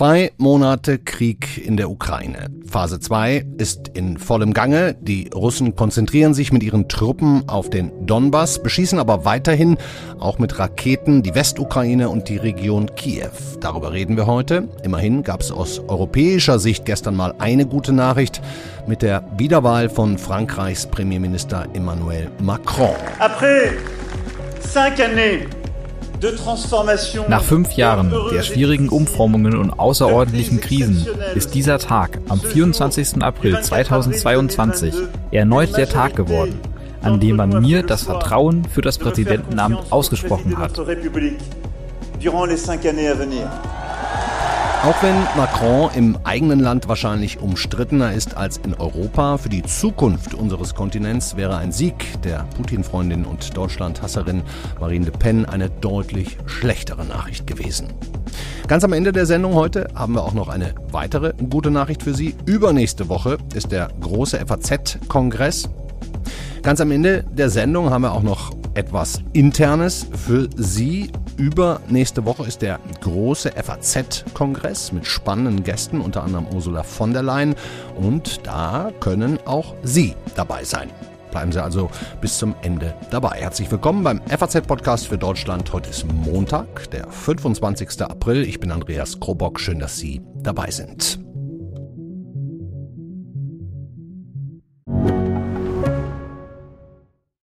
Zwei Monate Krieg in der Ukraine. Phase 2 ist in vollem Gange. Die Russen konzentrieren sich mit ihren Truppen auf den Donbass, beschießen aber weiterhin auch mit Raketen die Westukraine und die Region Kiew. Darüber reden wir heute. Immerhin gab es aus europäischer Sicht gestern mal eine gute Nachricht mit der Wiederwahl von Frankreichs Premierminister Emmanuel Macron. Après cinq années nach fünf Jahren der schwierigen Umformungen und außerordentlichen Krisen ist dieser Tag am 24. April 2022 erneut der Tag geworden, an dem man mir das Vertrauen für das Präsidentenamt ausgesprochen hat. Auch wenn Macron im eigenen Land wahrscheinlich umstrittener ist als in Europa, für die Zukunft unseres Kontinents wäre ein Sieg der Putin-Freundin und Deutschland-Hasserin Marine Le Pen eine deutlich schlechtere Nachricht gewesen. Ganz am Ende der Sendung heute haben wir auch noch eine weitere gute Nachricht für Sie. Übernächste Woche ist der große FAZ-Kongress. Ganz am Ende der Sendung haben wir auch noch etwas Internes für Sie. Übernächste Woche ist der große FAZ-Kongress mit spannenden Gästen, unter anderem Ursula von der Leyen. Und da können auch Sie dabei sein. Bleiben Sie also bis zum Ende dabei. Herzlich willkommen beim FAZ-Podcast für Deutschland. Heute ist Montag, der 25. April. Ich bin Andreas Krobock. Schön, dass Sie dabei sind.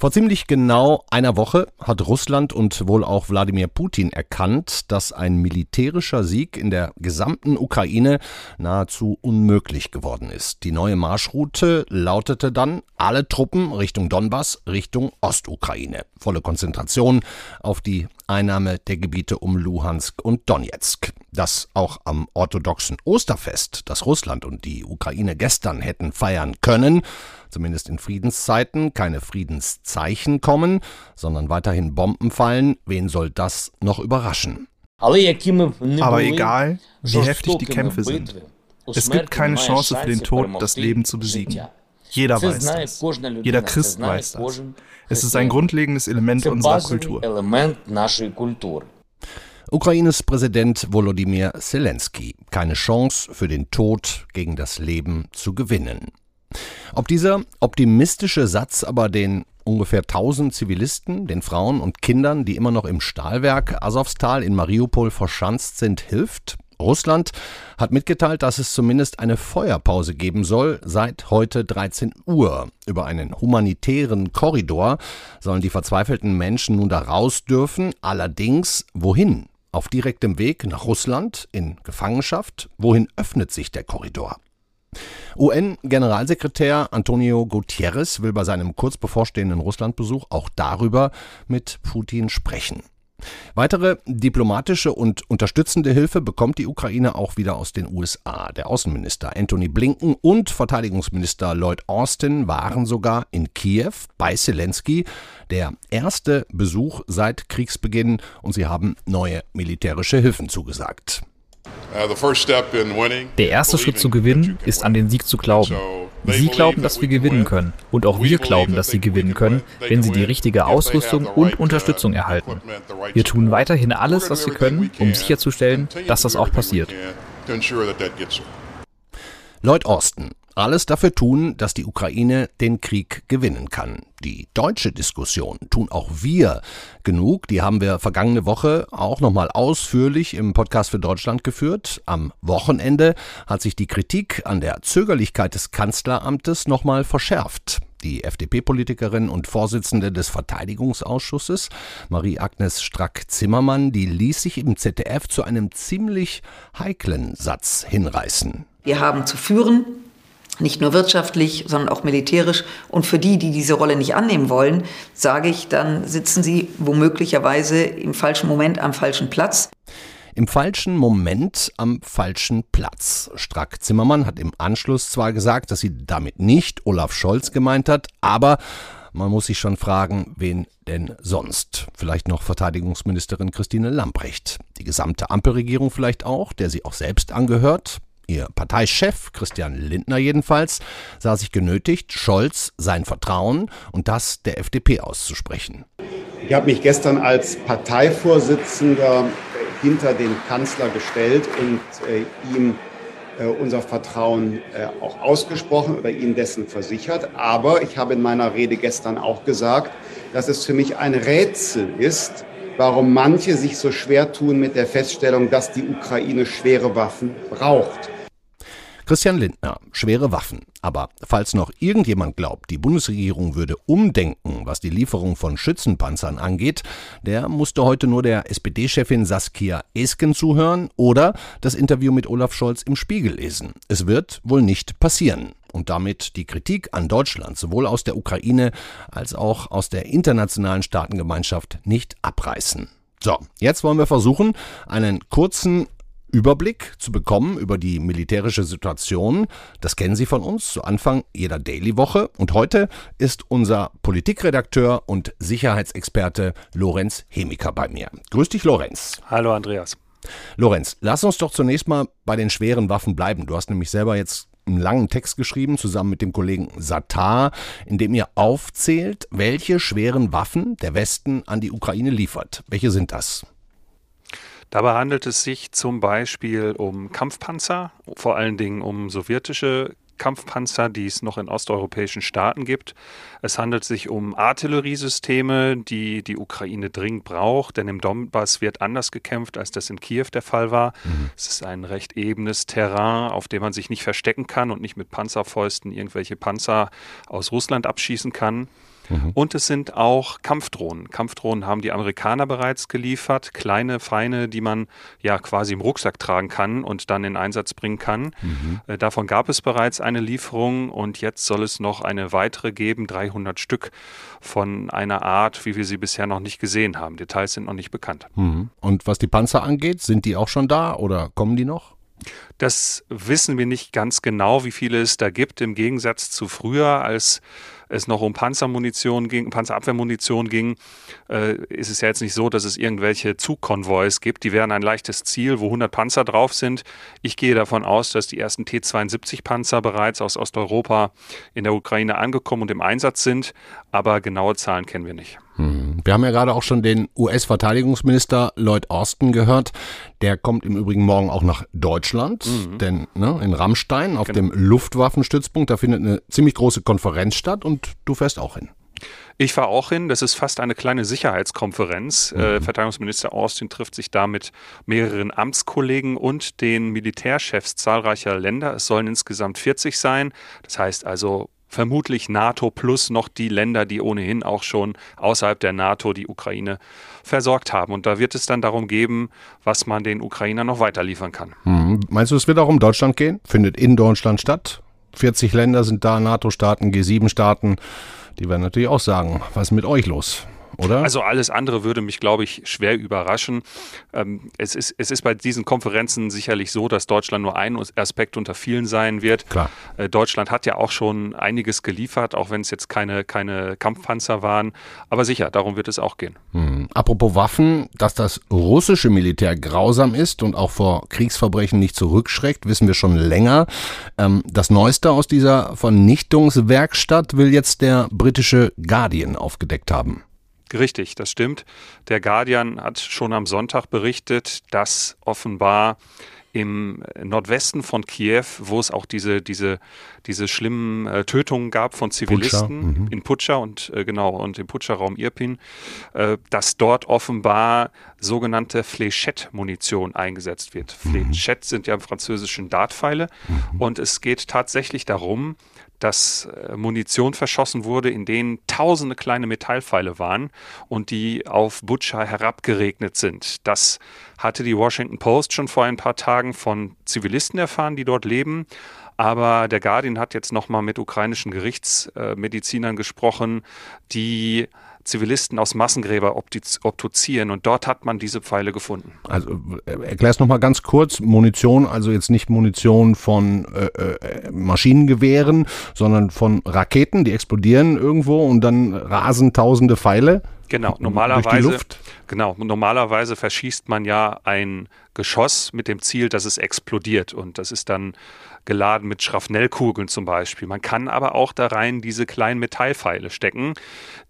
Vor ziemlich genau einer Woche hat Russland und wohl auch Wladimir Putin erkannt, dass ein militärischer Sieg in der gesamten Ukraine nahezu unmöglich geworden ist. Die neue Marschroute lautete dann alle Truppen Richtung Donbass, Richtung Ostukraine. Volle Konzentration auf die Einnahme der Gebiete um Luhansk und Donetsk. Dass auch am orthodoxen Osterfest, das Russland und die Ukraine gestern hätten feiern können, zumindest in Friedenszeiten, keine Friedenszeichen kommen, sondern weiterhin Bomben fallen, wen soll das noch überraschen? Aber egal, wie heftig die Kämpfe sind, es gibt keine Chance für den Tod, das Leben zu besiegen. Jeder weiß das. Jeder Christ weiß das. Es ist ein grundlegendes Element unserer Kultur. Ukraines Präsident Volodymyr Zelensky. Keine Chance für den Tod gegen das Leben zu gewinnen. Ob dieser optimistische Satz aber den ungefähr 1000 Zivilisten, den Frauen und Kindern, die immer noch im Stahlwerk Asowstal in Mariupol verschanzt sind, hilft? Russland hat mitgeteilt, dass es zumindest eine Feuerpause geben soll seit heute 13 Uhr. Über einen humanitären Korridor sollen die verzweifelten Menschen nun da raus dürfen. Allerdings wohin? Auf direktem Weg nach Russland in Gefangenschaft? Wohin öffnet sich der Korridor? UN-Generalsekretär Antonio Gutierrez will bei seinem kurz bevorstehenden Russlandbesuch auch darüber mit Putin sprechen. Weitere diplomatische und unterstützende Hilfe bekommt die Ukraine auch wieder aus den USA. Der Außenminister Anthony Blinken und Verteidigungsminister Lloyd Austin waren sogar in Kiew bei Zelensky, der erste Besuch seit Kriegsbeginn, und sie haben neue militärische Hilfen zugesagt. Uh, Der erste Schritt zu gewinnen ist an den Sieg zu glauben. Sie glauben, dass wir gewinnen können. Und auch wir glauben, dass sie gewinnen können, wenn sie die richtige Ausrüstung und uh, Unterstützung erhalten. Wir tun weiterhin alles, was wir können, um sicherzustellen, dass das auch passiert. Lloyd Austin, alles dafür tun, dass die Ukraine den Krieg gewinnen kann. Die deutsche Diskussion tun auch wir genug. Die haben wir vergangene Woche auch nochmal ausführlich im Podcast für Deutschland geführt. Am Wochenende hat sich die Kritik an der Zögerlichkeit des Kanzleramtes nochmal verschärft. Die FDP-Politikerin und Vorsitzende des Verteidigungsausschusses, Marie-Agnes Strack-Zimmermann, die ließ sich im ZDF zu einem ziemlich heiklen Satz hinreißen. Wir haben zu führen, nicht nur wirtschaftlich, sondern auch militärisch. Und für die, die diese Rolle nicht annehmen wollen, sage ich, dann sitzen sie womöglicherweise im falschen Moment am falschen Platz. Im falschen Moment am falschen Platz. Strack Zimmermann hat im Anschluss zwar gesagt, dass sie damit nicht Olaf Scholz gemeint hat, aber man muss sich schon fragen, wen denn sonst? Vielleicht noch Verteidigungsministerin Christine Lamprecht. Die gesamte Ampelregierung vielleicht auch, der sie auch selbst angehört. Ihr Parteichef, Christian Lindner jedenfalls, sah sich genötigt, Scholz sein Vertrauen und das der FDP auszusprechen. Ich habe mich gestern als Parteivorsitzender hinter den Kanzler gestellt und äh, ihm äh, unser Vertrauen äh, auch ausgesprochen oder ihm dessen versichert. Aber ich habe in meiner Rede gestern auch gesagt, dass es für mich ein Rätsel ist, warum manche sich so schwer tun mit der Feststellung, dass die Ukraine schwere Waffen braucht. Christian Lindner, schwere Waffen. Aber falls noch irgendjemand glaubt, die Bundesregierung würde umdenken, was die Lieferung von Schützenpanzern angeht, der musste heute nur der SPD-Chefin Saskia Esken zuhören oder das Interview mit Olaf Scholz im Spiegel lesen. Es wird wohl nicht passieren und damit die Kritik an Deutschland sowohl aus der Ukraine als auch aus der internationalen Staatengemeinschaft nicht abreißen. So, jetzt wollen wir versuchen, einen kurzen Überblick zu bekommen über die militärische Situation. Das kennen Sie von uns zu Anfang jeder Daily-Woche. Und heute ist unser Politikredakteur und Sicherheitsexperte Lorenz Hemiker bei mir. Grüß dich, Lorenz. Hallo, Andreas. Lorenz, lass uns doch zunächst mal bei den schweren Waffen bleiben. Du hast nämlich selber jetzt einen langen Text geschrieben, zusammen mit dem Kollegen Satar, in dem ihr aufzählt, welche schweren Waffen der Westen an die Ukraine liefert. Welche sind das? Dabei handelt es sich zum Beispiel um Kampfpanzer, vor allen Dingen um sowjetische Kampfpanzer, die es noch in osteuropäischen Staaten gibt. Es handelt sich um Artilleriesysteme, die die Ukraine dringend braucht, denn im Donbass wird anders gekämpft, als das in Kiew der Fall war. Mhm. Es ist ein recht ebenes Terrain, auf dem man sich nicht verstecken kann und nicht mit Panzerfäusten irgendwelche Panzer aus Russland abschießen kann. Mhm. Und es sind auch Kampfdrohnen. Kampfdrohnen haben die Amerikaner bereits geliefert, kleine, feine, die man ja quasi im Rucksack tragen kann und dann in Einsatz bringen kann. Mhm. Äh, davon gab es bereits eine Lieferung und jetzt soll es noch eine weitere geben, 300 Stück von einer Art, wie wir sie bisher noch nicht gesehen haben. Details sind noch nicht bekannt. Mhm. Und was die Panzer angeht, sind die auch schon da oder kommen die noch? Das wissen wir nicht ganz genau, wie viele es da gibt, im Gegensatz zu früher, als es noch um Panzermunition ging, Panzerabwehrmunition ging, äh, ist es ja jetzt nicht so, dass es irgendwelche Zugkonvois gibt. Die wären ein leichtes Ziel, wo 100 Panzer drauf sind. Ich gehe davon aus, dass die ersten T-72 Panzer bereits aus Osteuropa in der Ukraine angekommen und im Einsatz sind, aber genaue Zahlen kennen wir nicht. Hm. Wir haben ja gerade auch schon den US-Verteidigungsminister Lloyd Austin gehört. Der kommt im Übrigen morgen auch nach Deutschland, mhm. denn ne, in Rammstein auf genau. dem Luftwaffenstützpunkt, da findet eine ziemlich große Konferenz statt und du fährst auch hin. Ich fahre auch hin. Das ist fast eine kleine Sicherheitskonferenz. Mhm. Äh, Verteidigungsminister Austin trifft sich da mit mehreren Amtskollegen und den Militärchefs zahlreicher Länder. Es sollen insgesamt 40 sein. Das heißt also vermutlich NATO plus noch die Länder, die ohnehin auch schon außerhalb der NATO die Ukraine versorgt haben. Und da wird es dann darum geben, was man den Ukrainern noch weiter liefern kann. Hm. Meinst du, es wird auch um Deutschland gehen? Findet in Deutschland statt? 40 Länder sind da, NATO-Staaten, G7-Staaten. Die werden natürlich auch sagen, was ist mit euch los? Oder? Also alles andere würde mich, glaube ich, schwer überraschen. Ähm, es, ist, es ist bei diesen Konferenzen sicherlich so, dass Deutschland nur ein Aspekt unter vielen sein wird. Klar. Äh, Deutschland hat ja auch schon einiges geliefert, auch wenn es jetzt keine, keine Kampfpanzer waren. Aber sicher, darum wird es auch gehen. Hm. Apropos Waffen, dass das russische Militär grausam ist und auch vor Kriegsverbrechen nicht zurückschreckt, wissen wir schon länger. Ähm, das Neueste aus dieser Vernichtungswerkstatt will jetzt der britische Guardian aufgedeckt haben. Richtig, das stimmt. Der Guardian hat schon am Sonntag berichtet, dass offenbar im Nordwesten von Kiew, wo es auch diese, diese, diese schlimmen äh, Tötungen gab von Zivilisten Putscha, mhm. in Putscha und äh, genau und im Putscha-Raum Irpin, äh, dass dort offenbar sogenannte Fléchette-Munition eingesetzt wird. Mhm. Fléchette sind ja im französischen Dartpfeile mhm. und es geht tatsächlich darum, dass äh, Munition verschossen wurde, in denen tausende kleine Metallpfeile waren und die auf Butcher herabgeregnet sind. Das hatte die Washington Post schon vor ein paar Tagen von Zivilisten erfahren, die dort leben. Aber der Guardian hat jetzt nochmal mit ukrainischen Gerichtsmedizinern gesprochen, die Zivilisten aus Massengräber obduzieren und dort hat man diese Pfeile gefunden. Also äh, erklär es nochmal ganz kurz. Munition, also jetzt nicht Munition von äh, äh, Maschinengewehren, sondern von Raketen, die explodieren irgendwo und dann rasen tausende Pfeile. Genau, normalerweise, genau, normalerweise verschießt man ja ein Geschoss mit dem Ziel, dass es explodiert und das ist dann geladen mit Schrapnellkugeln zum Beispiel. Man kann aber auch da rein diese kleinen Metallpfeile stecken,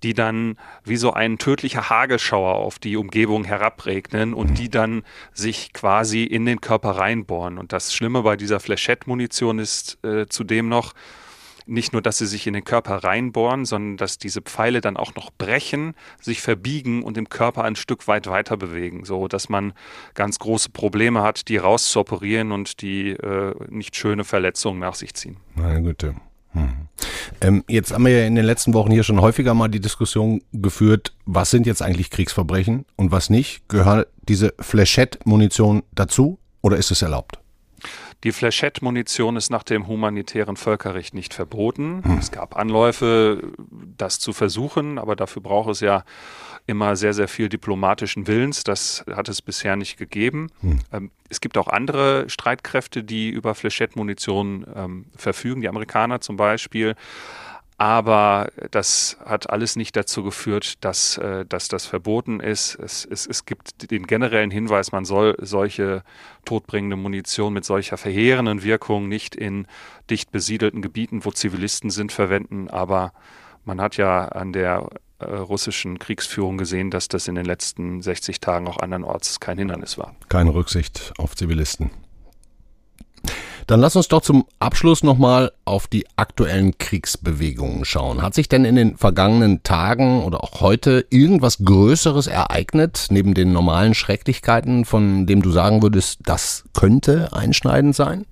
die dann wie so ein tödlicher Hagelschauer auf die Umgebung herabregnen und die dann sich quasi in den Körper reinbohren. Und das Schlimme bei dieser Flechette-Munition ist äh, zudem noch, nicht nur, dass sie sich in den Körper reinbohren, sondern dass diese Pfeile dann auch noch brechen, sich verbiegen und im Körper ein Stück weit weiter bewegen, so dass man ganz große Probleme hat, die rauszuoperieren und die äh, nicht schöne Verletzungen nach sich ziehen. Meine Güte. Hm. Ähm, jetzt haben wir ja in den letzten Wochen hier schon häufiger mal die Diskussion geführt, was sind jetzt eigentlich Kriegsverbrechen und was nicht? Gehört diese Flechette-Munition dazu oder ist es erlaubt? Die Flechette-Munition ist nach dem humanitären Völkerrecht nicht verboten. Hm. Es gab Anläufe, das zu versuchen, aber dafür braucht es ja immer sehr, sehr viel diplomatischen Willens. Das hat es bisher nicht gegeben. Hm. Ähm, es gibt auch andere Streitkräfte, die über Flechette-Munition ähm, verfügen, die Amerikaner zum Beispiel. Aber das hat alles nicht dazu geführt, dass, äh, dass das verboten ist. Es, es, es gibt den generellen Hinweis, man soll solche todbringende Munition mit solcher verheerenden Wirkung nicht in dicht besiedelten Gebieten, wo Zivilisten sind, verwenden. Aber man hat ja an der äh, russischen Kriegsführung gesehen, dass das in den letzten 60 Tagen auch andernorts kein Hindernis war. Keine Rücksicht auf Zivilisten. Dann lass uns doch zum Abschluss nochmal auf die aktuellen Kriegsbewegungen schauen. Hat sich denn in den vergangenen Tagen oder auch heute irgendwas Größeres ereignet, neben den normalen Schrecklichkeiten, von dem du sagen würdest, das könnte einschneidend sein?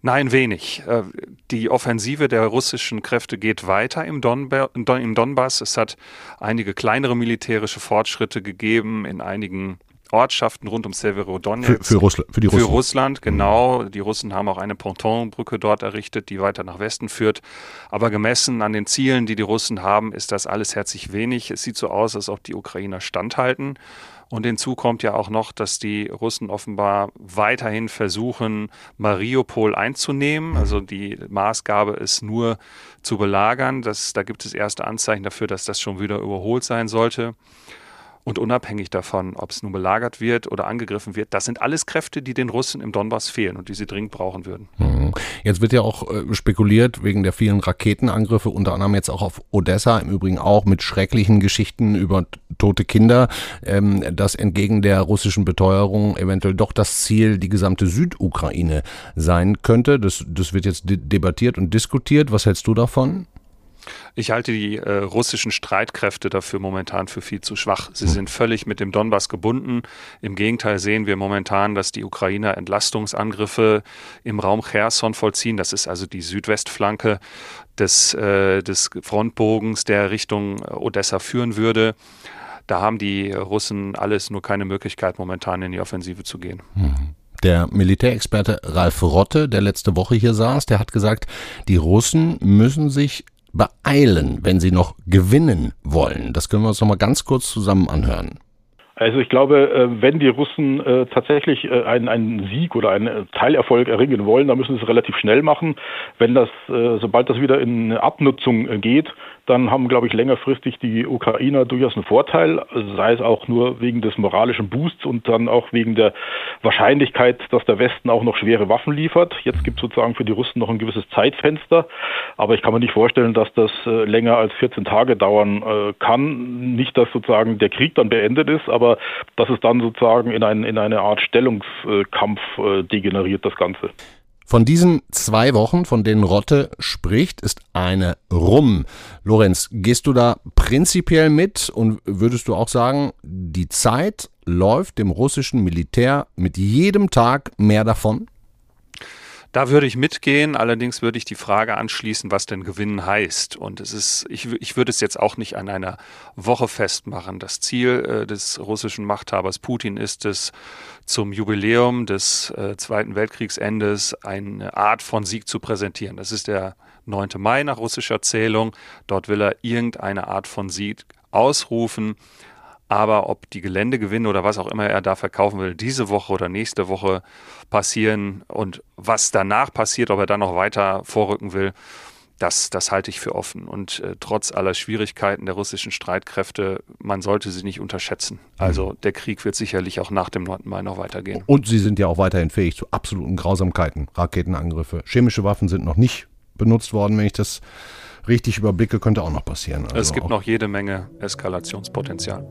Nein, wenig. Äh, die Offensive der russischen Kräfte geht weiter im, Donbass. Es hat einige kleinere militärische Fortschritte gegeben in einigen Ortschaften rund um Severodonetsk. Für, für, Russl für die Russen. Für Russland, genau. Die Russen haben auch eine Pontonbrücke dort errichtet, die weiter nach Westen führt. Aber gemessen an den Zielen, die die Russen haben, ist das alles herzlich wenig. Es sieht so aus, als ob die Ukrainer standhalten. Und hinzu kommt ja auch noch, dass die Russen offenbar weiterhin versuchen, Mariupol einzunehmen. Also die Maßgabe ist nur zu belagern. Das, da gibt es erste Anzeichen dafür, dass das schon wieder überholt sein sollte. Und unabhängig davon, ob es nun belagert wird oder angegriffen wird, das sind alles Kräfte, die den Russen im Donbass fehlen und die sie dringend brauchen würden. Mhm. Jetzt wird ja auch äh, spekuliert wegen der vielen Raketenangriffe, unter anderem jetzt auch auf Odessa, im Übrigen auch mit schrecklichen Geschichten über tote Kinder, ähm, dass entgegen der russischen Beteuerung eventuell doch das Ziel die gesamte Südukraine sein könnte. Das, das wird jetzt debattiert und diskutiert. Was hältst du davon? Ich halte die äh, russischen Streitkräfte dafür momentan für viel zu schwach. Sie hm. sind völlig mit dem Donbass gebunden. Im Gegenteil sehen wir momentan, dass die Ukrainer Entlastungsangriffe im Raum Cherson vollziehen. Das ist also die Südwestflanke des, äh, des Frontbogens, der Richtung Odessa führen würde. Da haben die Russen alles nur keine Möglichkeit, momentan in die Offensive zu gehen. Mhm. Der Militärexperte Ralf Rotte, der letzte Woche hier saß, der hat gesagt, die Russen müssen sich beeilen, wenn sie noch gewinnen wollen? Das können wir uns noch mal ganz kurz zusammen anhören. Also ich glaube, äh, wenn die Russen äh, tatsächlich äh, einen, einen Sieg oder einen Teilerfolg erringen wollen, dann müssen sie es relativ schnell machen. Wenn das, sobald das wieder in Abnutzung geht, dann haben, glaube ich, längerfristig die Ukrainer durchaus einen Vorteil, sei es auch nur wegen des moralischen Boosts und dann auch wegen der Wahrscheinlichkeit, dass der Westen auch noch schwere Waffen liefert. Jetzt gibt es sozusagen für die Russen noch ein gewisses Zeitfenster, aber ich kann mir nicht vorstellen, dass das länger als 14 Tage dauern kann. Nicht, dass sozusagen der Krieg dann beendet ist, aber dass es dann sozusagen in, ein, in eine Art Stellungskampf äh, degeneriert, das Ganze. Von diesen zwei Wochen, von denen Rotte spricht, ist eine rum. Lorenz, gehst du da prinzipiell mit und würdest du auch sagen, die Zeit läuft dem russischen Militär mit jedem Tag mehr davon? Da würde ich mitgehen, allerdings würde ich die Frage anschließen, was denn gewinnen heißt. Und es ist, ich, ich würde es jetzt auch nicht an einer Woche festmachen. Das Ziel äh, des russischen Machthabers Putin ist es, zum Jubiläum des äh, Zweiten Weltkriegsendes eine Art von Sieg zu präsentieren. Das ist der 9. Mai nach russischer Zählung. Dort will er irgendeine Art von Sieg ausrufen. Aber ob die Geländegewinne oder was auch immer er da verkaufen will, diese Woche oder nächste Woche passieren und was danach passiert, ob er dann noch weiter vorrücken will, das, das halte ich für offen. Und äh, trotz aller Schwierigkeiten der russischen Streitkräfte, man sollte sie nicht unterschätzen. Also mhm. der Krieg wird sicherlich auch nach dem 9. Mai noch weitergehen. Und sie sind ja auch weiterhin fähig zu absoluten Grausamkeiten, Raketenangriffe. Chemische Waffen sind noch nicht benutzt worden, wenn ich das richtig überblicke, könnte auch noch passieren. Also es gibt noch jede Menge Eskalationspotenzial.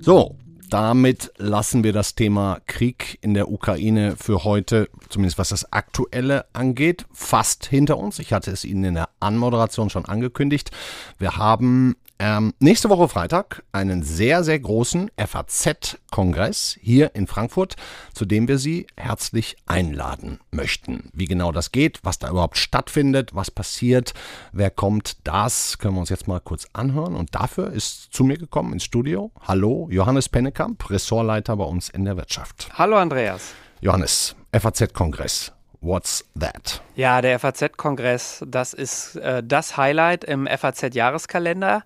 So, damit lassen wir das Thema Krieg in der Ukraine für heute, zumindest was das Aktuelle angeht, fast hinter uns. Ich hatte es Ihnen in der Anmoderation schon angekündigt. Wir haben ähm, nächste Woche Freitag einen sehr, sehr großen FAZ-Kongress hier in Frankfurt, zu dem wir Sie herzlich einladen möchten. Wie genau das geht, was da überhaupt stattfindet, was passiert, wer kommt, das können wir uns jetzt mal kurz anhören. Und dafür ist zu mir gekommen ins Studio. Hallo, Johannes Pennekamp, Ressortleiter bei uns in der Wirtschaft. Hallo, Andreas. Johannes, FAZ-Kongress. What's that? Ja, der FAZ-Kongress, das ist äh, das Highlight im FAZ-Jahreskalender.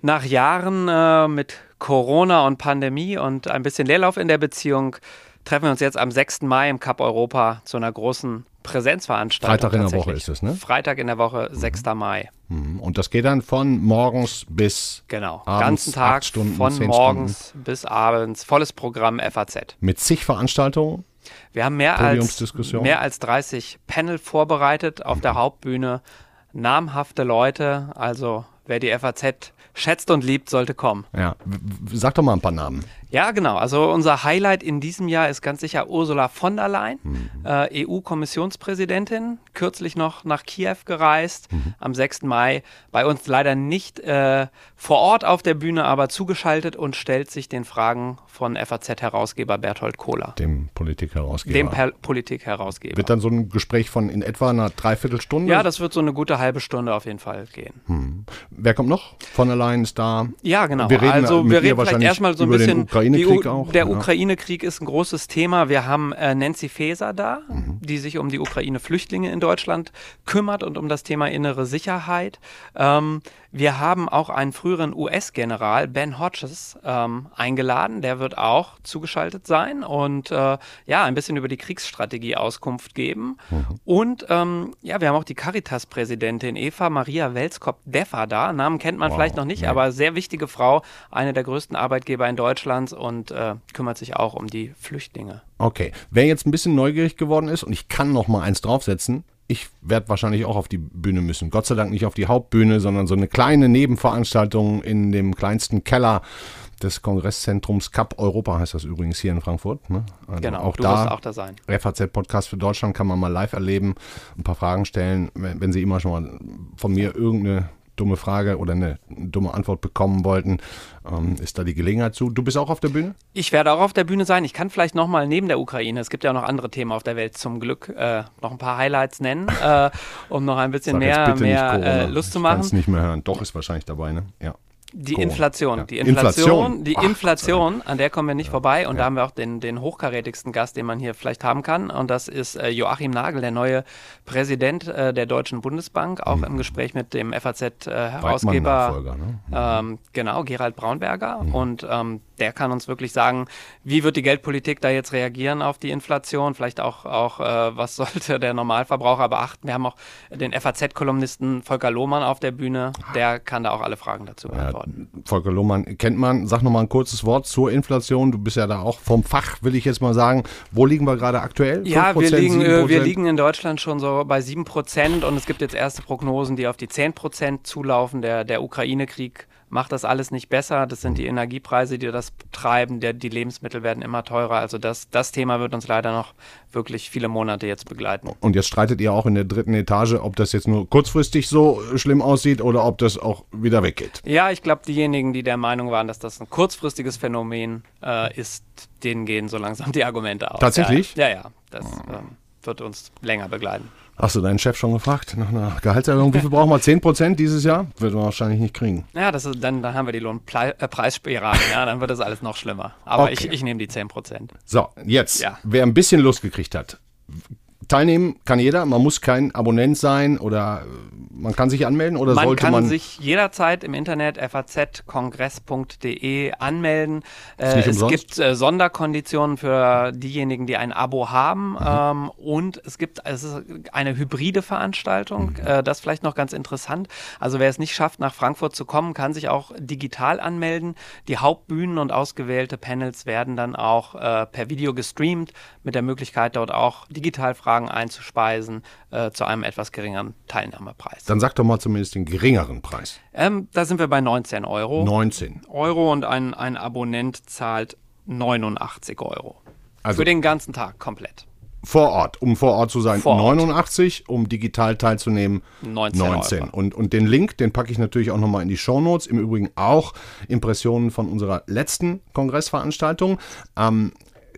Nach Jahren äh, mit Corona und Pandemie und ein bisschen Leerlauf in der Beziehung treffen wir uns jetzt am 6. Mai im Cup Europa zu einer großen Präsenzveranstaltung. Freitag in der Woche ist es, ne? Freitag in der Woche, 6. Mhm. Mai. Mhm. Und das geht dann von morgens bis genau, abends, ganzen Tag Stunden, von morgens Stunden. bis abends, volles Programm FAZ. Mit zig Veranstaltungen? Wir haben mehr als, mehr als 30 Panel vorbereitet auf der Hauptbühne. Namhafte Leute, also wer die FAZ schätzt und liebt, sollte kommen. Ja, sag doch mal ein paar Namen. Ja, genau. Also unser Highlight in diesem Jahr ist ganz sicher Ursula von der Leyen, mhm. äh, EU-Kommissionspräsidentin, kürzlich noch nach Kiew gereist, mhm. am 6. Mai. Bei uns leider nicht äh, vor Ort auf der Bühne, aber zugeschaltet und stellt sich den Fragen von FAZ-Herausgeber Berthold Kohler. Dem Politik-Herausgeber. Dem Politik-Herausgeber. Wird dann so ein Gespräch von in etwa einer Dreiviertelstunde? Ja, das wird so eine gute halbe Stunde auf jeden Fall gehen. Mhm. Wer kommt noch? Von der Leyen ist da. Ja, genau. Wir reden also wir reden vielleicht erstmal so ein bisschen Ukraine-Krieg auch. Der ja. Ukraine-Krieg ist ein großes Thema. Wir haben äh, Nancy Faeser da, mhm. die sich um die Ukraine-Flüchtlinge in Deutschland kümmert und um das Thema innere Sicherheit. Ähm, wir haben auch einen früheren US-General, Ben Hodges, ähm, eingeladen. Der wird auch zugeschaltet sein und äh, ja, ein bisschen über die Kriegsstrategie Auskunft geben. Mhm. Und ähm, ja, wir haben auch die Caritas-Präsidentin Eva Maria Welskop-Deffer da. Namen kennt man wow. vielleicht noch nicht, nee. aber sehr wichtige Frau, eine der größten Arbeitgeber in Deutschland und äh, kümmert sich auch um die Flüchtlinge. Okay, wer jetzt ein bisschen neugierig geworden ist und ich kann noch mal eins draufsetzen, ich werde wahrscheinlich auch auf die Bühne müssen. Gott sei Dank nicht auf die Hauptbühne, sondern so eine kleine Nebenveranstaltung in dem kleinsten Keller des Kongresszentrums Cup Europa heißt das übrigens hier in Frankfurt. Ne? Also genau, auch du da, wirst auch da sein. FAZ-Podcast für Deutschland kann man mal live erleben, ein paar Fragen stellen, wenn, wenn Sie immer schon mal von mir irgendeine dumme Frage oder eine dumme Antwort bekommen wollten, ähm, ist da die Gelegenheit zu. Du bist auch auf der Bühne? Ich werde auch auf der Bühne sein. Ich kann vielleicht nochmal neben der Ukraine, es gibt ja auch noch andere Themen auf der Welt zum Glück, äh, noch ein paar Highlights nennen, äh, um noch ein bisschen mehr, mehr äh, Lust zu machen. Ich kann es nicht mehr hören. Doch, ist wahrscheinlich dabei, ne? Ja. Die Inflation, ja. die Inflation, die Ach, Inflation, an der kommen wir nicht ja. vorbei. Und ja. da haben wir auch den, den hochkarätigsten Gast, den man hier vielleicht haben kann. Und das ist äh, Joachim Nagel, der neue Präsident äh, der Deutschen Bundesbank, auch mhm. im Gespräch mit dem FAZ-Herausgeber. Äh, ne? mhm. ähm, genau, Gerald Braunberger. Mhm. Und ähm, der kann uns wirklich sagen, wie wird die Geldpolitik da jetzt reagieren auf die Inflation? Vielleicht auch, auch äh, was sollte der Normalverbraucher beachten? Wir haben auch den FAZ-Kolumnisten Volker Lohmann auf der Bühne. Der kann da auch alle Fragen dazu beantworten. Ja, Volker Lohmann kennt man. Sag nochmal ein kurzes Wort zur Inflation. Du bist ja da auch vom Fach, will ich jetzt mal sagen. Wo liegen wir gerade aktuell? Ja, wir liegen, äh, wir liegen in Deutschland schon so bei 7 Prozent und es gibt jetzt erste Prognosen, die auf die 10 Prozent zulaufen. Der, der Ukraine-Krieg macht das alles nicht besser. Das sind die Energiepreise, die das treiben. Der, die Lebensmittel werden immer teurer. Also das, das Thema wird uns leider noch wirklich viele Monate jetzt begleiten. Und jetzt streitet ihr auch in der dritten Etage, ob das jetzt nur kurzfristig so schlimm aussieht oder ob das auch wieder weggeht. Ja, ich glaube, diejenigen, die der Meinung waren, dass das ein kurzfristiges Phänomen äh, ist, denen gehen so langsam die Argumente aus. Tatsächlich? Ja, ja. ja das ähm, wird uns länger begleiten. Hast du deinen Chef schon gefragt nach einer Gehaltserhöhung? Wie viel brauchen wir? 10 Prozent dieses Jahr? Wird man wahrscheinlich nicht kriegen. Ja, das ist, dann, dann haben wir die Lohnpreisspirale. Äh, ja, dann wird das alles noch schlimmer. Aber okay. ich, ich nehme die 10 Prozent. So, jetzt, ja. wer ein bisschen Lust gekriegt hat, Teilnehmen kann jeder, man muss kein Abonnent sein oder äh, man kann sich anmelden oder man sollte man. Man kann sich jederzeit im Internet fazkongress.de anmelden. Äh, es gibt äh, Sonderkonditionen für diejenigen, die ein Abo haben mhm. ähm, und es gibt es ist eine hybride Veranstaltung. Mhm. Äh, das vielleicht noch ganz interessant. Also wer es nicht schafft, nach Frankfurt zu kommen, kann sich auch digital anmelden. Die Hauptbühnen und ausgewählte Panels werden dann auch äh, per Video gestreamt mit der Möglichkeit dort auch digital Fragen Fragen einzuspeisen äh, zu einem etwas geringeren Teilnahmepreis. Dann sag doch mal zumindest den geringeren Preis. Ähm, da sind wir bei 19 Euro. 19 Euro und ein, ein Abonnent zahlt 89 Euro. Also Für den ganzen Tag komplett. Vor Ort, um vor Ort zu sein, vor 89, um digital teilzunehmen, 19. 19. Und, und den Link, den packe ich natürlich auch nochmal in die Show Notes. Im Übrigen auch Impressionen von unserer letzten Kongressveranstaltung. Ähm,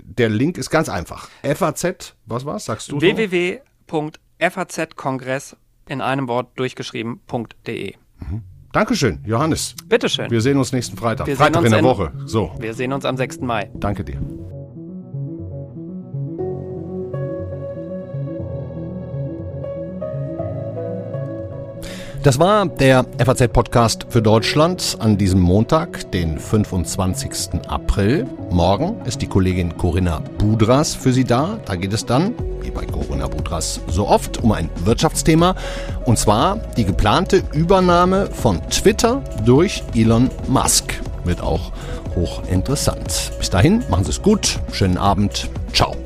der Link ist ganz einfach. FAZ, was war's? Sagst du? www.fazkongress in einem Wort durchgeschrieben.de. Mhm. Dankeschön, Johannes. Bitteschön. Wir sehen uns nächsten Freitag. Wir Freitag in der Woche. So. Wir sehen uns am 6. Mai. Danke dir. Das war der FAZ-Podcast für Deutschland an diesem Montag, den 25. April. Morgen ist die Kollegin Corinna Budras für Sie da. Da geht es dann, wie bei Corinna Budras so oft, um ein Wirtschaftsthema. Und zwar die geplante Übernahme von Twitter durch Elon Musk. Wird auch hochinteressant. Bis dahin, machen Sie es gut. Schönen Abend. Ciao.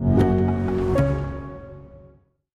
you